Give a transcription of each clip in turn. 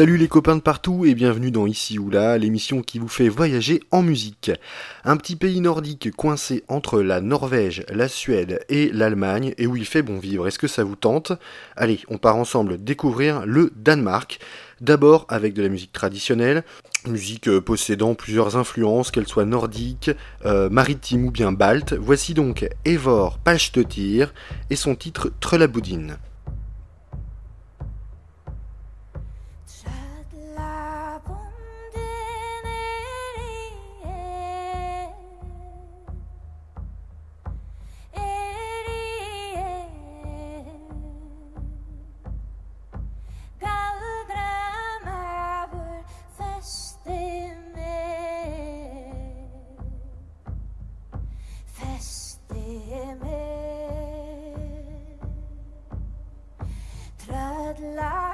Salut les copains de partout et bienvenue dans Ici ou là, l'émission qui vous fait voyager en musique. Un petit pays nordique coincé entre la Norvège, la Suède et l'Allemagne et où il fait bon vivre. Est-ce que ça vous tente? Allez, on part ensemble découvrir le Danemark. D'abord avec de la musique traditionnelle, musique euh, possédant plusieurs influences, qu'elles soient nordiques, euh, maritimes ou bien baltes. Voici donc Evor Palstetir et son titre Trelaboudine. light.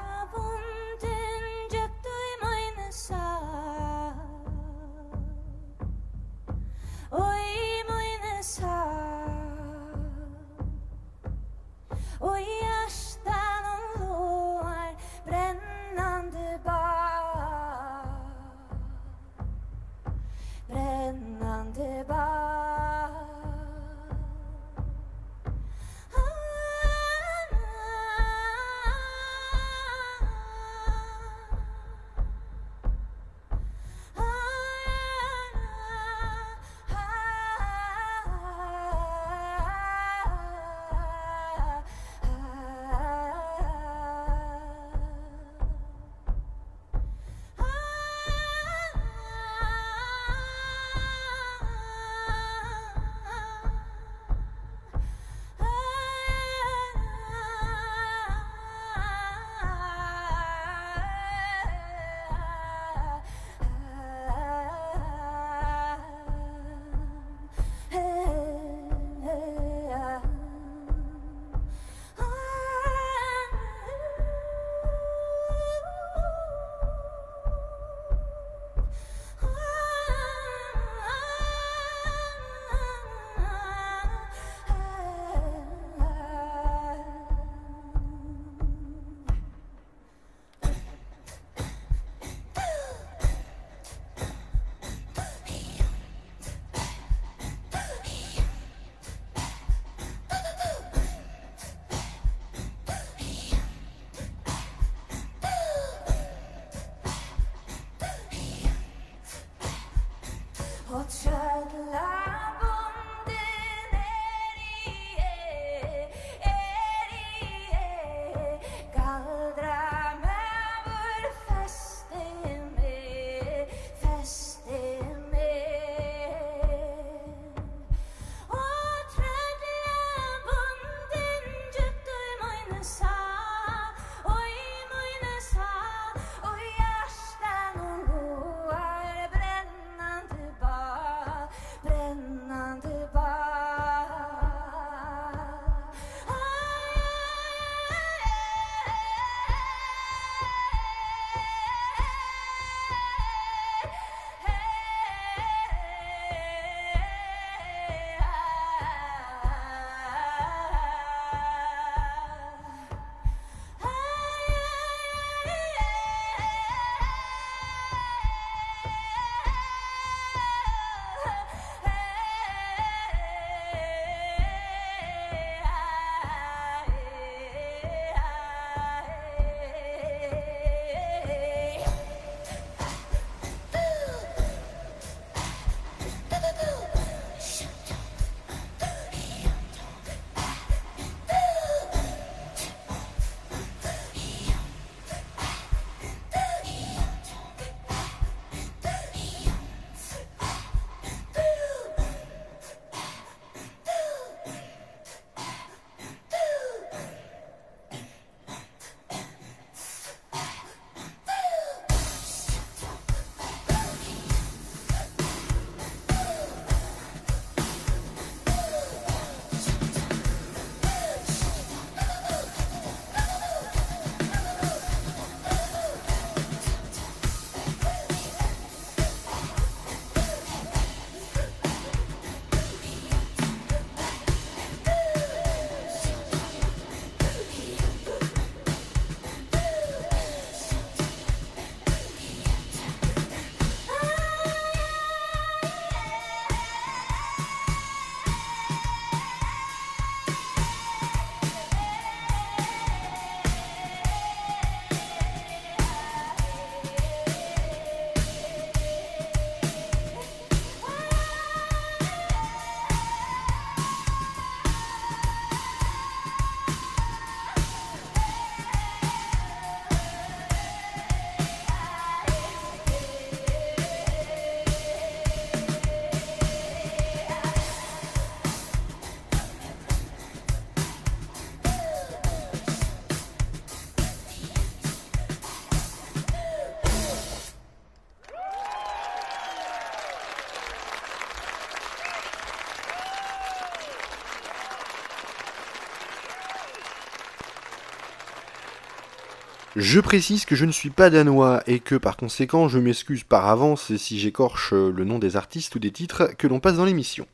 Je précise que je ne suis pas danois et que par conséquent je m'excuse par avance si j'écorche le nom des artistes ou des titres que l'on passe dans l'émission.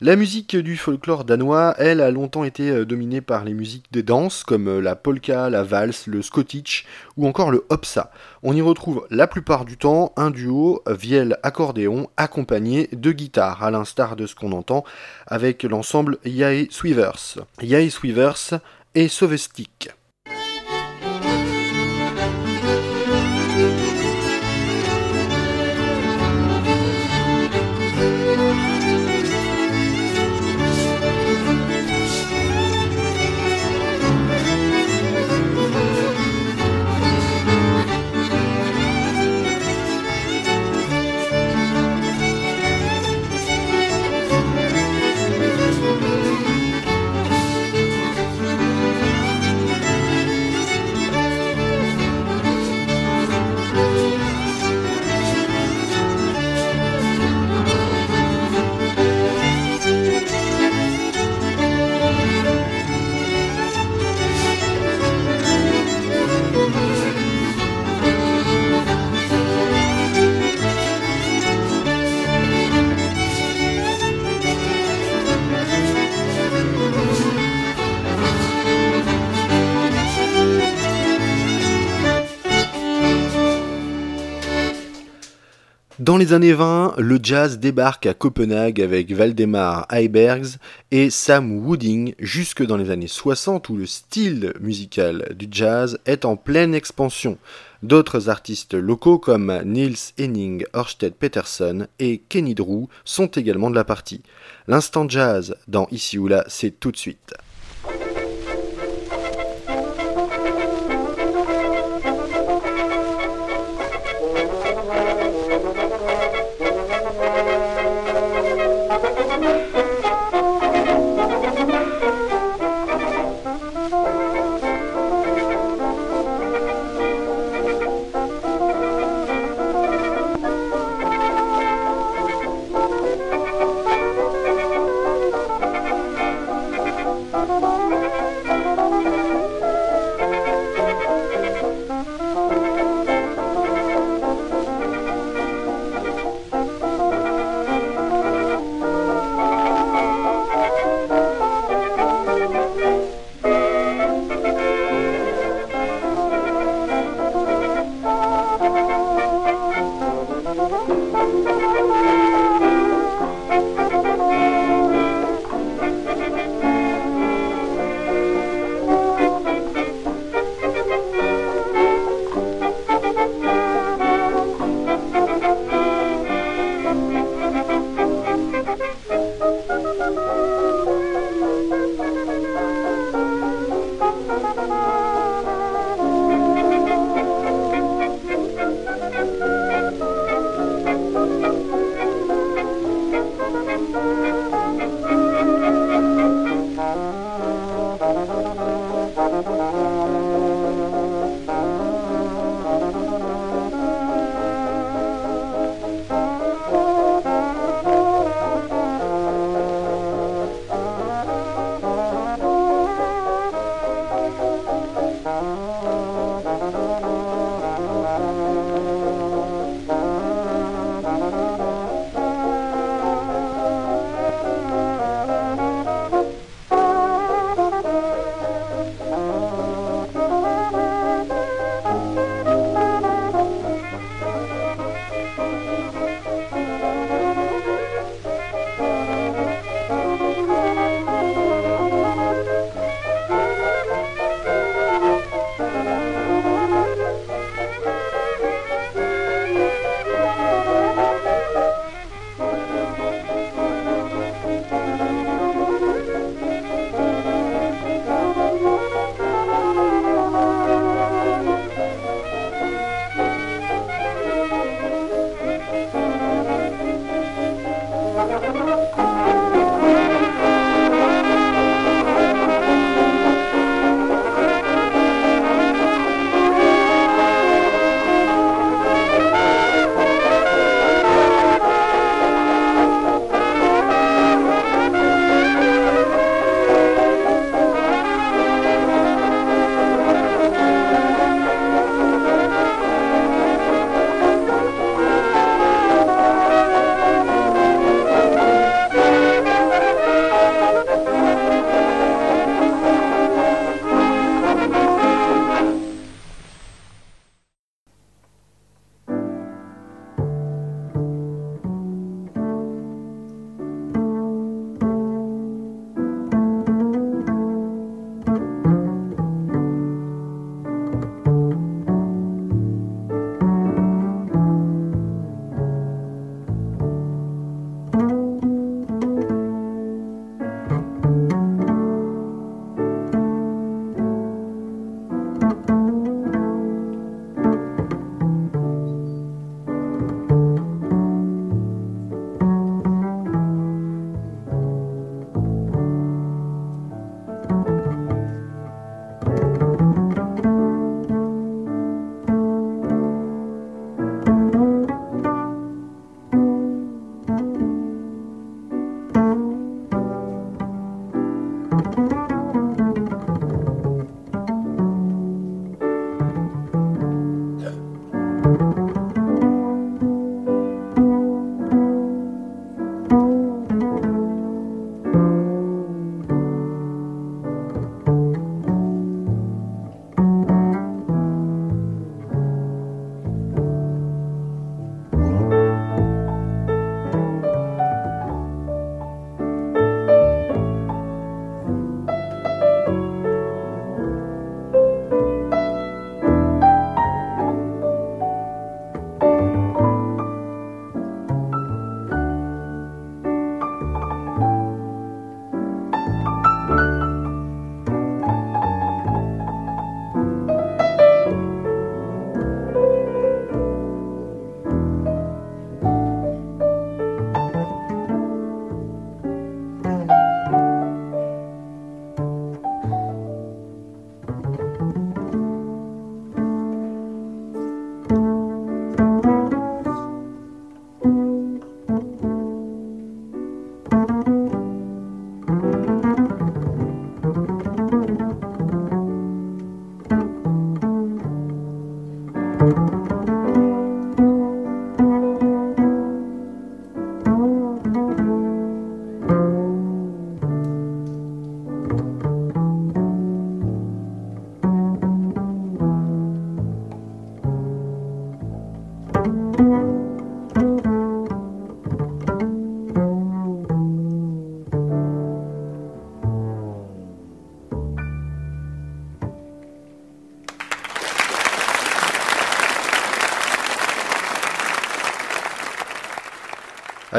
La musique du folklore danois, elle, a longtemps été euh, dominée par les musiques des danses comme euh, la polka, la valse, le skotich ou encore le hopsa. On y retrouve la plupart du temps un duo vielle-accordéon accompagné de guitare, à l'instar de ce qu'on entend avec l'ensemble Yae Sweavers. Yae Sweavers et Sovestik. Dans les années 20, le jazz débarque à Copenhague avec Valdemar Heibergs et Sam Wooding jusque dans les années 60 où le style musical du jazz est en pleine expansion. D'autres artistes locaux comme Niels Henning Ørsted Peterson et Kenny Drew sont également de la partie. L'instant jazz dans Ici ou là, c'est tout de suite.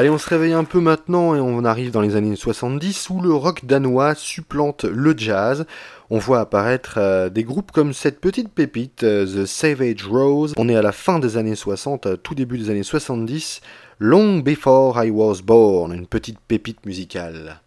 Allez, on se réveille un peu maintenant et on arrive dans les années 70 où le rock danois supplante le jazz. On voit apparaître euh, des groupes comme cette petite pépite, euh, The Savage Rose. On est à la fin des années 60, euh, tout début des années 70. Long Before I Was Born, une petite pépite musicale.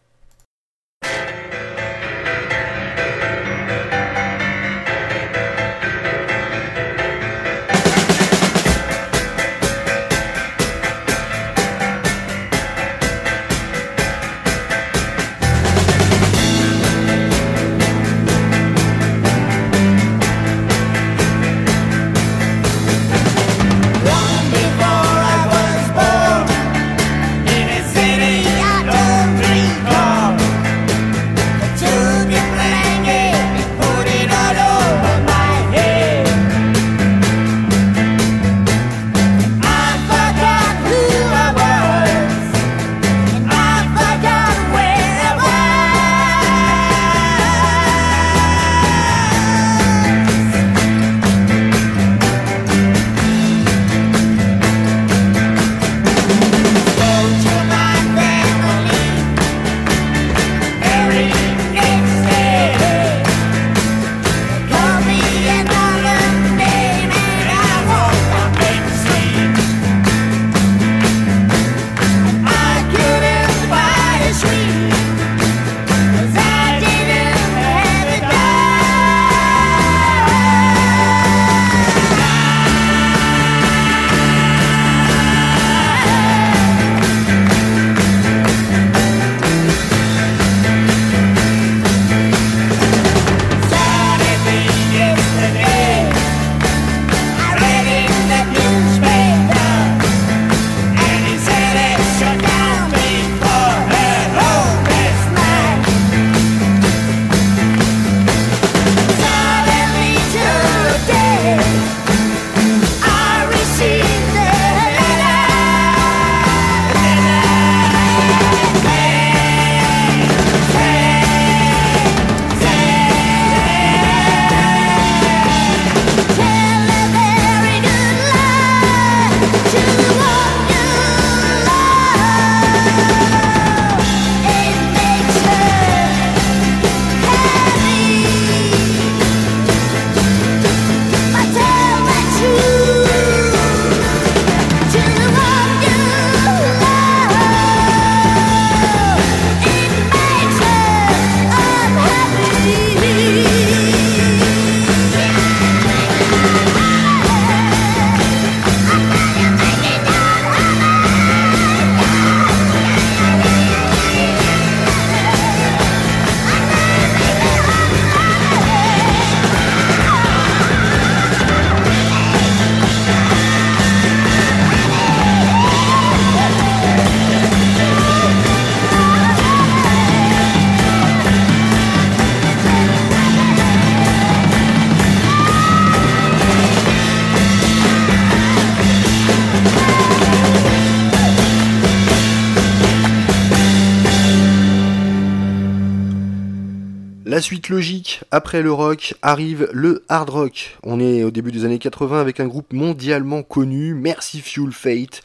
Suite logique, après le rock, arrive le hard rock. On est au début des années 80 avec un groupe mondialement connu, Merci Fuel Fate.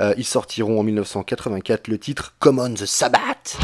Euh, ils sortiront en 1984 le titre Common the Sabbath.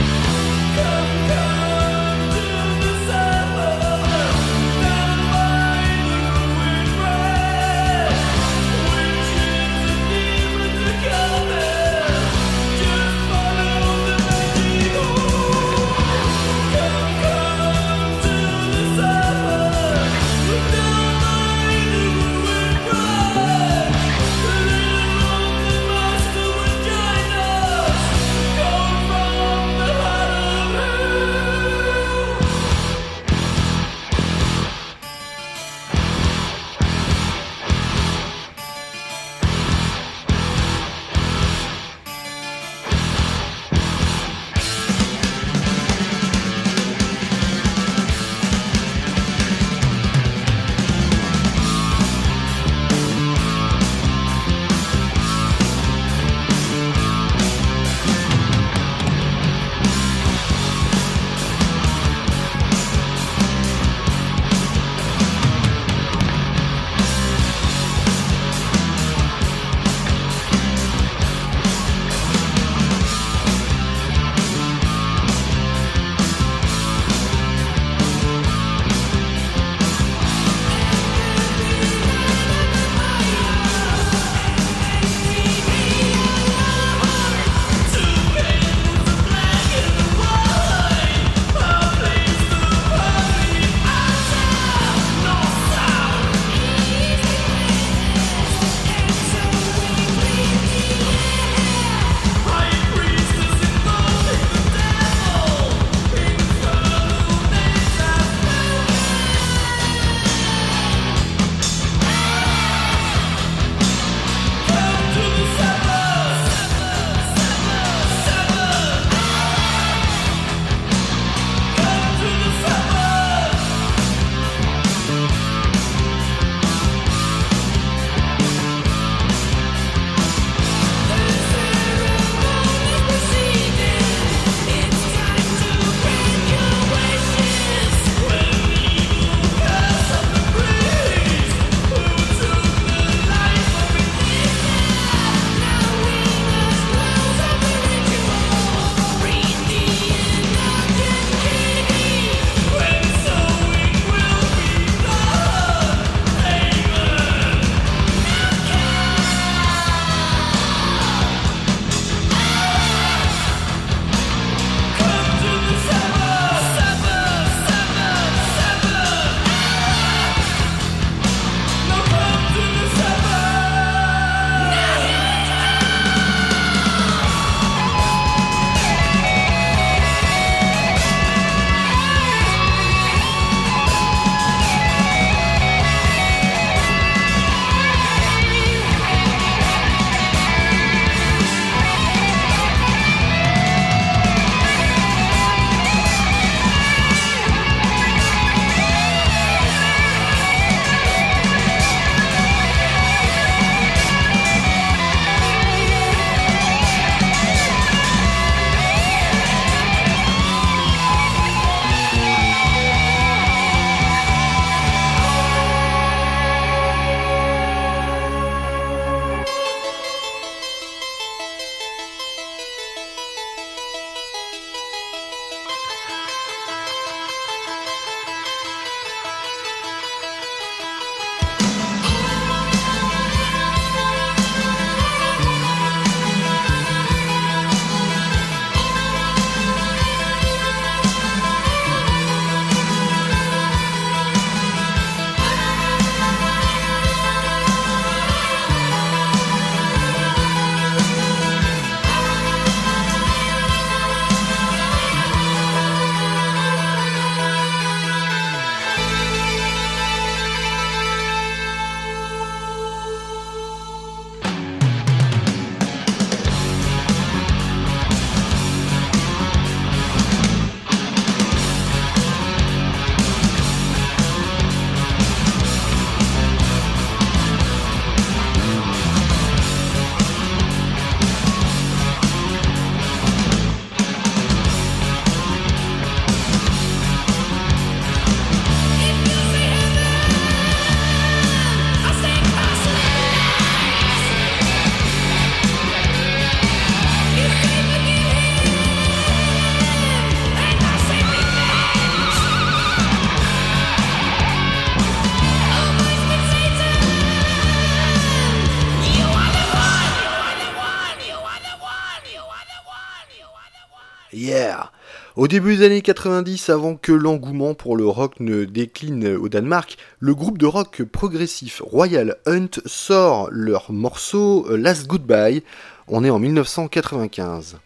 Au début des années 90, avant que l'engouement pour le rock ne décline au Danemark, le groupe de rock progressif Royal Hunt sort leur morceau Last Goodbye. On est en 1995.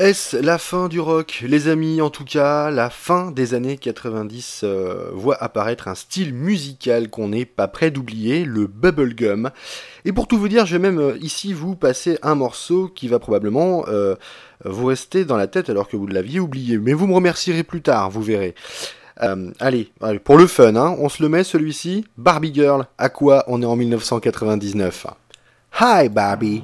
Est-ce la fin du rock Les amis, en tout cas, la fin des années 90 euh, voit apparaître un style musical qu'on n'est pas prêt d'oublier, le bubblegum. Et pour tout vous dire, je vais même euh, ici vous passer un morceau qui va probablement euh, vous rester dans la tête alors que vous l'aviez oublié. Mais vous me remercierez plus tard, vous verrez. allez, pour le fun, hein, on se le met celui-ci. Barbie Girl, à quoi on est en 1999 Hi Barbie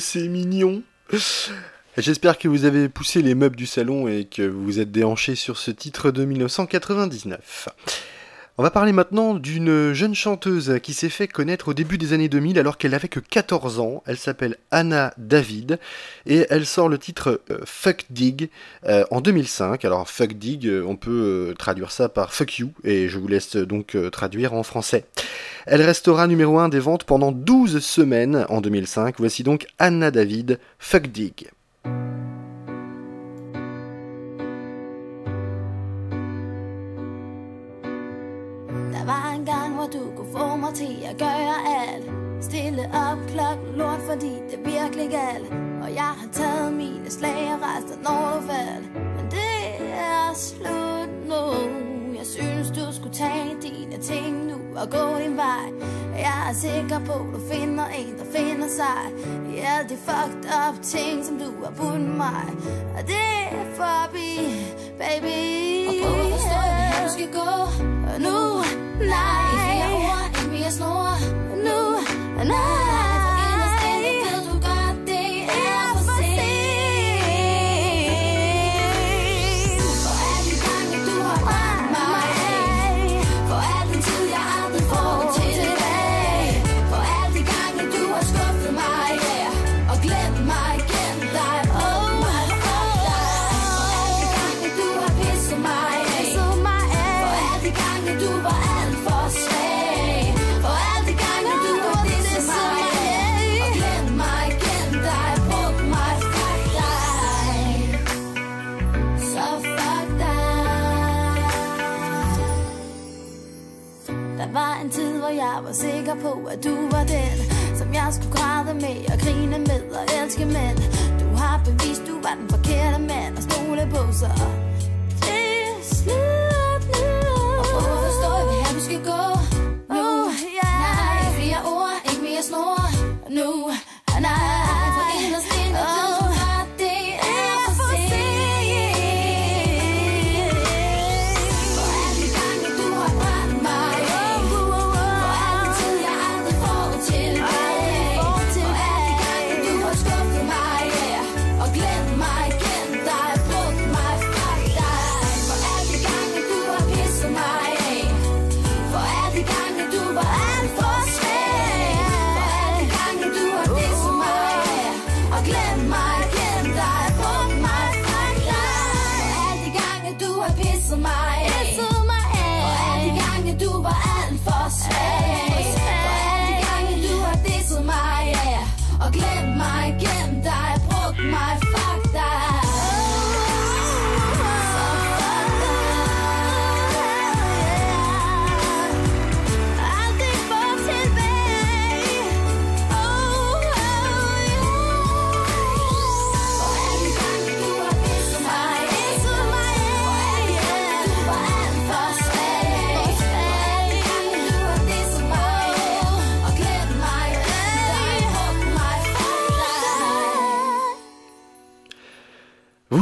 c'est mignon. J'espère que vous avez poussé les meubles du salon et que vous vous êtes déhanché sur ce titre de 1999. On va parler maintenant d'une jeune chanteuse qui s'est fait connaître au début des années 2000 alors qu'elle n'avait que 14 ans. Elle s'appelle Anna David et elle sort le titre euh, Fuck Dig euh, en 2005. Alors Fuck Dig, euh, on peut traduire ça par Fuck You et je vous laisse donc traduire en français. Elle restera numéro 1 des ventes pendant 12 semaines en 2005. Voici donc Anna David, Fuck Dig. Mig til at gøre alt. Stille op klokken lort, fordi det virkelig galt. Og jeg har taget mine slag og du faldt Men det er slut nu. Jeg synes, du skulle tage dine ting nu og gå din vej. Jeg er sikker på, du finder en, der finder sig I alle de fucked up ting, som du har budt mig. Og det er forbi, baby. Og på, hvor står yeah. du skal gå Og nu, nej there's no one new, and I.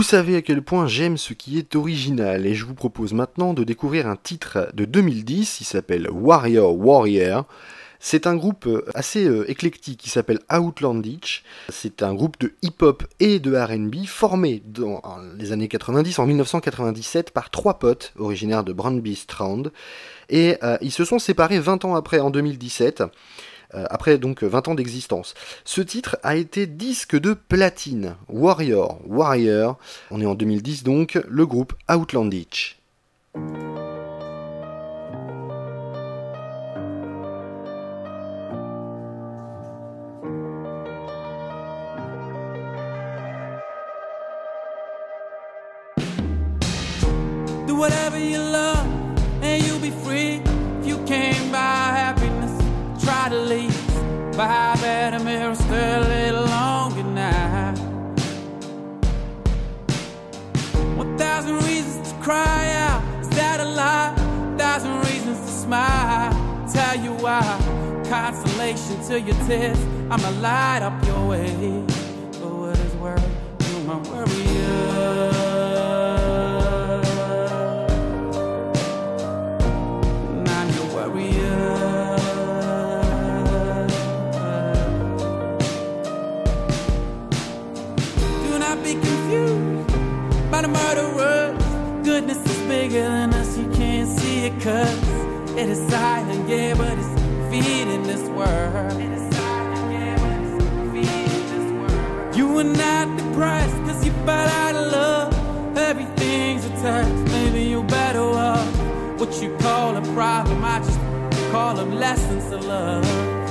savez à quel point j'aime ce qui est original et je vous propose maintenant de découvrir un titre de 2010, il s'appelle Warrior Warrior. C'est un groupe assez euh, éclectique qui s'appelle Outlandish. C'est un groupe de hip-hop et de RB formé dans les années 90, en 1997, par trois potes originaires de Brandby Strand. Et euh, ils se sont séparés 20 ans après, en 2017. Euh, après donc 20 ans d'existence. Ce titre a été disque de platine. Warrior, Warrior, on est en 2010 donc, le groupe Outlandish. But I better mirror stay a little longer now. One thousand reasons to cry out. Is that a lie? Thousand reasons to smile. Tell you why. Consolation to your tears. I'ma light up your way. For what is worth, you my warrior. Than us, you can't see it cause it is silent, yeah, but it's feeding this world. Silent, yeah, feeding this world. You are not depressed cause you fell out of love. Everything's a test, maybe you're better off. What you call a problem, I just call them lessons to love.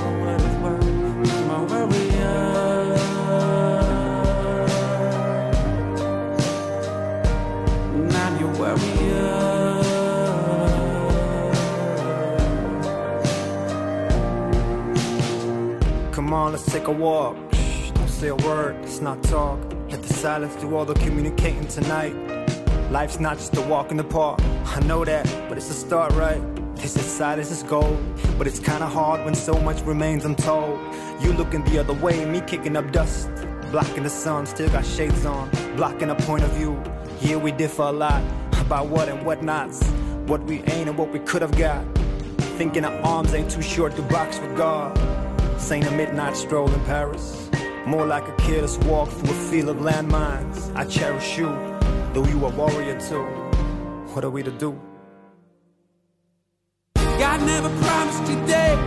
On, let's take a walk. Shh, don't say a word, let's not talk. Let the silence do all the communicating tonight. Life's not just a walk in the park. I know that, but it's a start, right? This is silence is gold, but it's kinda hard when so much remains untold. You looking the other way, me kicking up dust. Blocking the sun, still got shades on. Blocking a point of view. Yeah, we differ a lot about what and what nots. What we ain't and what we could have got. Thinking our arms ain't too short to box with God. Saying a midnight stroll in Paris. More like a careless walk through a field of landmines. I cherish you, though you a warrior too. What are we to do? God never promised you days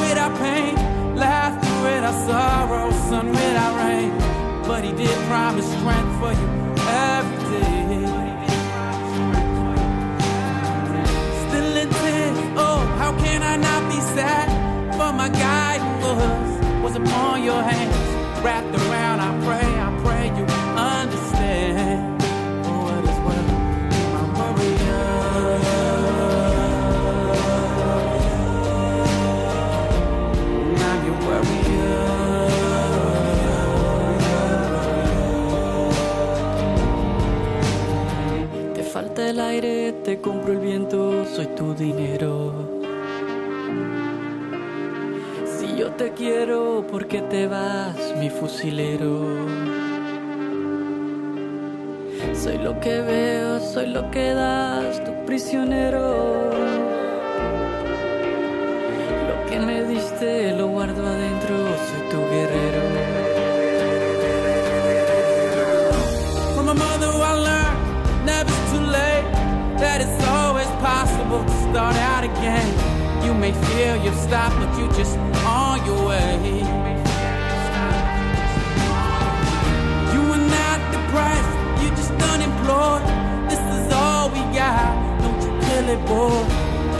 without pain, laughter without sorrow, sun without rain. But He did promise strength for you every day. Still in tears, oh, how can I not be sad? For my guiding yours was upon your hands, wrapped around. I pray, I pray you understand. What is what my warrior. I'm your warrior. Te falta el aire, te compro el viento, soy tu dinero. Te quiero, ¿por qué te vas, mi fusilero? Soy lo que veo, soy lo que das, tu prisionero. Lo que me diste lo guardo adentro, soy tu guerrero. From my mother, I learned never's too late. That it's always possible to start out again. You may feel you've stopped, but you just on your way. You are not depressed, you're just unemployed. This is all we got. Don't you feel it, boy?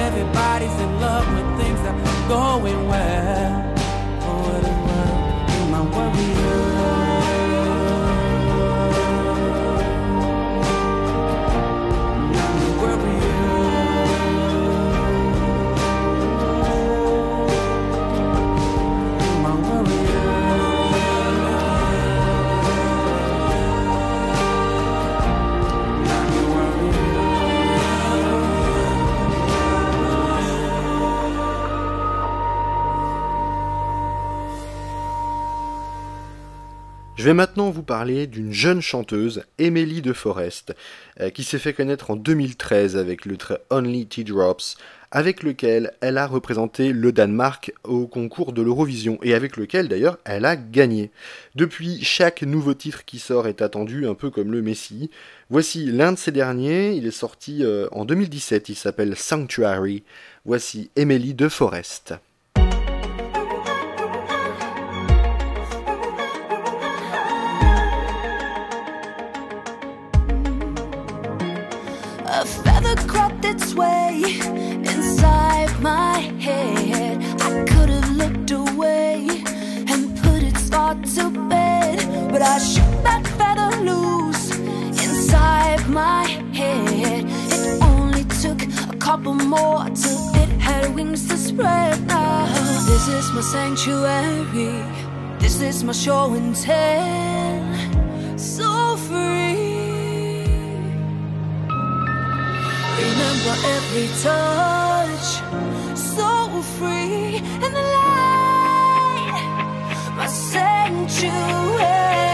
Everybody's in love when things are going well. For what it's worth, you my warrior. Je vais maintenant vous parler d'une jeune chanteuse, Emily de Forest, euh, qui s'est fait connaître en 2013 avec le trait Only Teardrops, avec lequel elle a représenté le Danemark au concours de l'Eurovision et avec lequel d'ailleurs elle a gagné. Depuis, chaque nouveau titre qui sort est attendu un peu comme le Messi. Voici l'un de ces derniers, il est sorti euh, en 2017, il s'appelle Sanctuary. Voici Emily de Forest. Away and put its thought to bed, but I shook that feather loose inside my head. It only took a couple more till it had wings to spread. Now, this is my sanctuary. This is my show and tell. So free. Remember every touch, so free in the light sanctuary.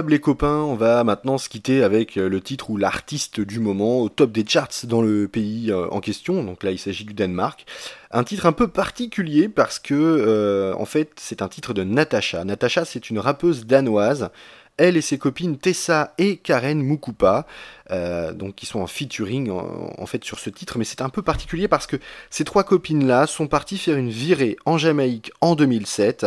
Les copains, on va maintenant se quitter avec euh, le titre ou l'artiste du moment au top des charts dans le pays euh, en question, donc là il s'agit du Danemark. Un titre un peu particulier parce que euh, en fait c'est un titre de Natasha. Natasha c'est une rappeuse danoise, elle et ses copines Tessa et Karen Mukupa, donc qui sont en featuring en, en fait sur ce titre, mais c'est un peu particulier parce que ces trois copines là sont parties faire une virée en Jamaïque en 2007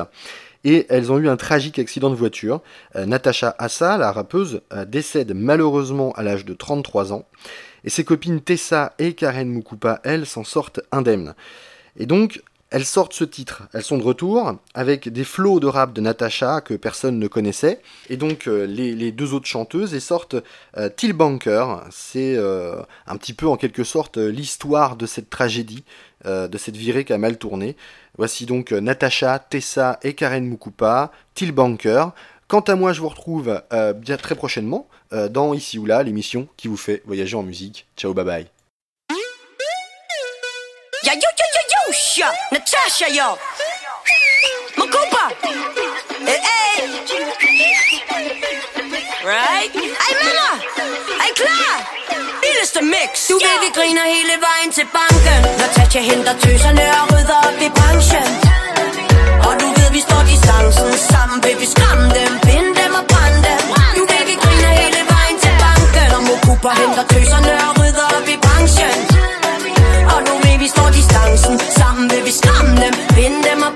et elles ont eu un tragique accident de voiture. Euh, Natacha Assa, la rappeuse, euh, décède malheureusement à l'âge de 33 ans, et ses copines Tessa et Karen Mukupa, elles, s'en sortent indemnes. Et donc, elles sortent ce titre, elles sont de retour avec des flots de rap de Natacha que personne ne connaissait, et donc euh, les, deux autres chanteuses et sortent Till Banker, c'est un petit peu en quelque sorte l'histoire de cette tragédie, de cette virée qui a mal tourné. Voici donc euh, Natacha, Tessa et Karen Mukupa, Till Banker. Quant à moi, je vous retrouve euh, très prochainement euh, dans Ici ou là, l'émission qui vous fait voyager en musique. Ciao, bye bye. Right? Hey, mama. Hey, klar. vildeste mix! Du ved, vi griner hele vejen til banken. Når Tatja henter tøserne og rydder op i branchen. Og du ved, vi står distancen Sammen. Vi skræmme dem, binde dem og brænde dem? Du ved, vi griner hele vejen til banken. Og Mokuba henter tøserne og rydder op i branchen. Og du ved, vi står distancen Sammen. Vil vi skræmme dem, binde dem og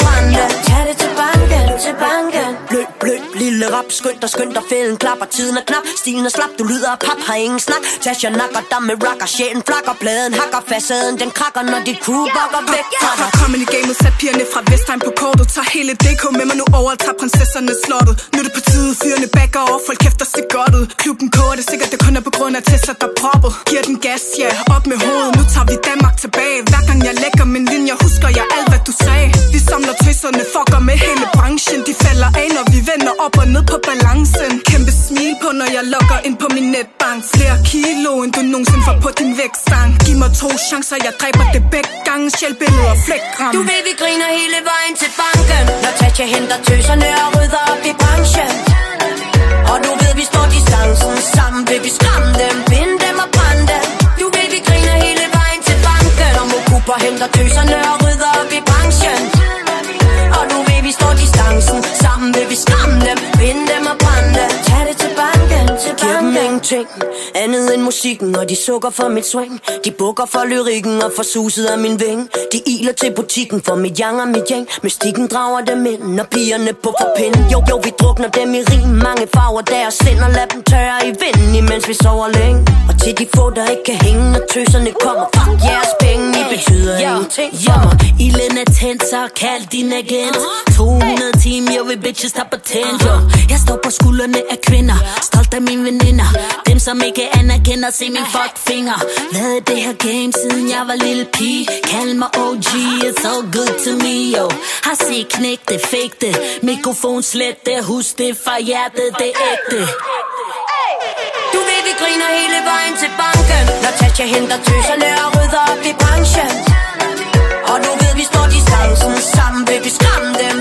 lille rap Skynd dig, skynd dig, fælden klapper. Tiden er knap, stilen er slap Du lyder af pap, har ingen snak. Tasha nakker dig med rocker Sjælen flakker, bladen hakker. Facaden, den krakker Når dit crew bakker væk fra dig. Kommet i gamet, sat pigerne fra Vestheim på kortet. Tager hele DK med mig nu over Tager prinsesserne slottet. Nu er det på tide, fyrene backer over Folk kæfter sig godt ud. Klubben koger det sikkert, det kun er på grund af Tesla, der proppet. Giver den gas, ja, op med hovedet. Nu tager vi Danmark tilbage. Hver gang jeg lægger min linje, husker jeg alt, hvad du sagde. Vi samler tøserne, fucker med hele branchen. De falder af, når vi vender op og ned på balancen. Kæmpe smil på, når jeg logger ind på min netbank. Flere kilo, end du nogensinde får på din vægtstang Giv mig to chancer, jeg dræber det begge gange. Sjælbilleder og flækram Du ved, vi griner hele vejen til banken. Når Tatja henter tøserne og rydder op i branchen. Og du ved, vi står distancen Sammen. Vil vi skræmme dem, binde dem og brænde dem? Du ved, vi griner hele vejen til banken. Og Mokuba henter tøserne og Drink. Andet end musikken Og de sukker for mit swing. De bukker for lyrikken og for suset af min ving. De iler til butikken for mit yang og mit yang. Mystikken drager dem ind, når pigerne på for pind Jo, jo, vi drukner dem i rim. Mange farver deres sind og lad dem tørre i vinden Imens vi sover længe. Og til de få, der ikke kan hænge Når tøserne kommer, fuck jeres penge I betyder ingenting. For mig Ilden er tændt, så kald din agent. 200 timer, jo vi bitches tager patent, jo. Jeg står på skuldrene af kvinder. Stolt af mine veninder. Dem som ikke anerkender, se min fuck finger Været det her game, siden jeg var lille pige. Kald mig OG, it's all good to me, yo. Har set knæk det, fake det. Mikrofon slet det, husk det fra hjertet, det er ægte. Du ved, vi griner hele vejen til banken. Når Tatja henter tøserne og rydder op i branchen. Og du ved, vi står distancen Sammen vil vi skræmme dem,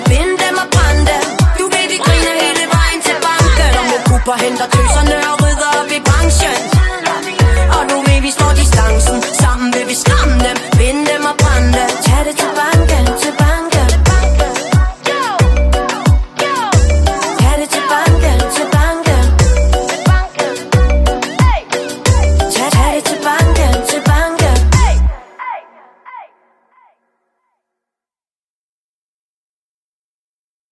superhelter, tøserne og rydder op i branchen. Og nu ved vi står distancen. Sammen vil vi skræmme dem, vinde dem og brænde. Tag det tilbage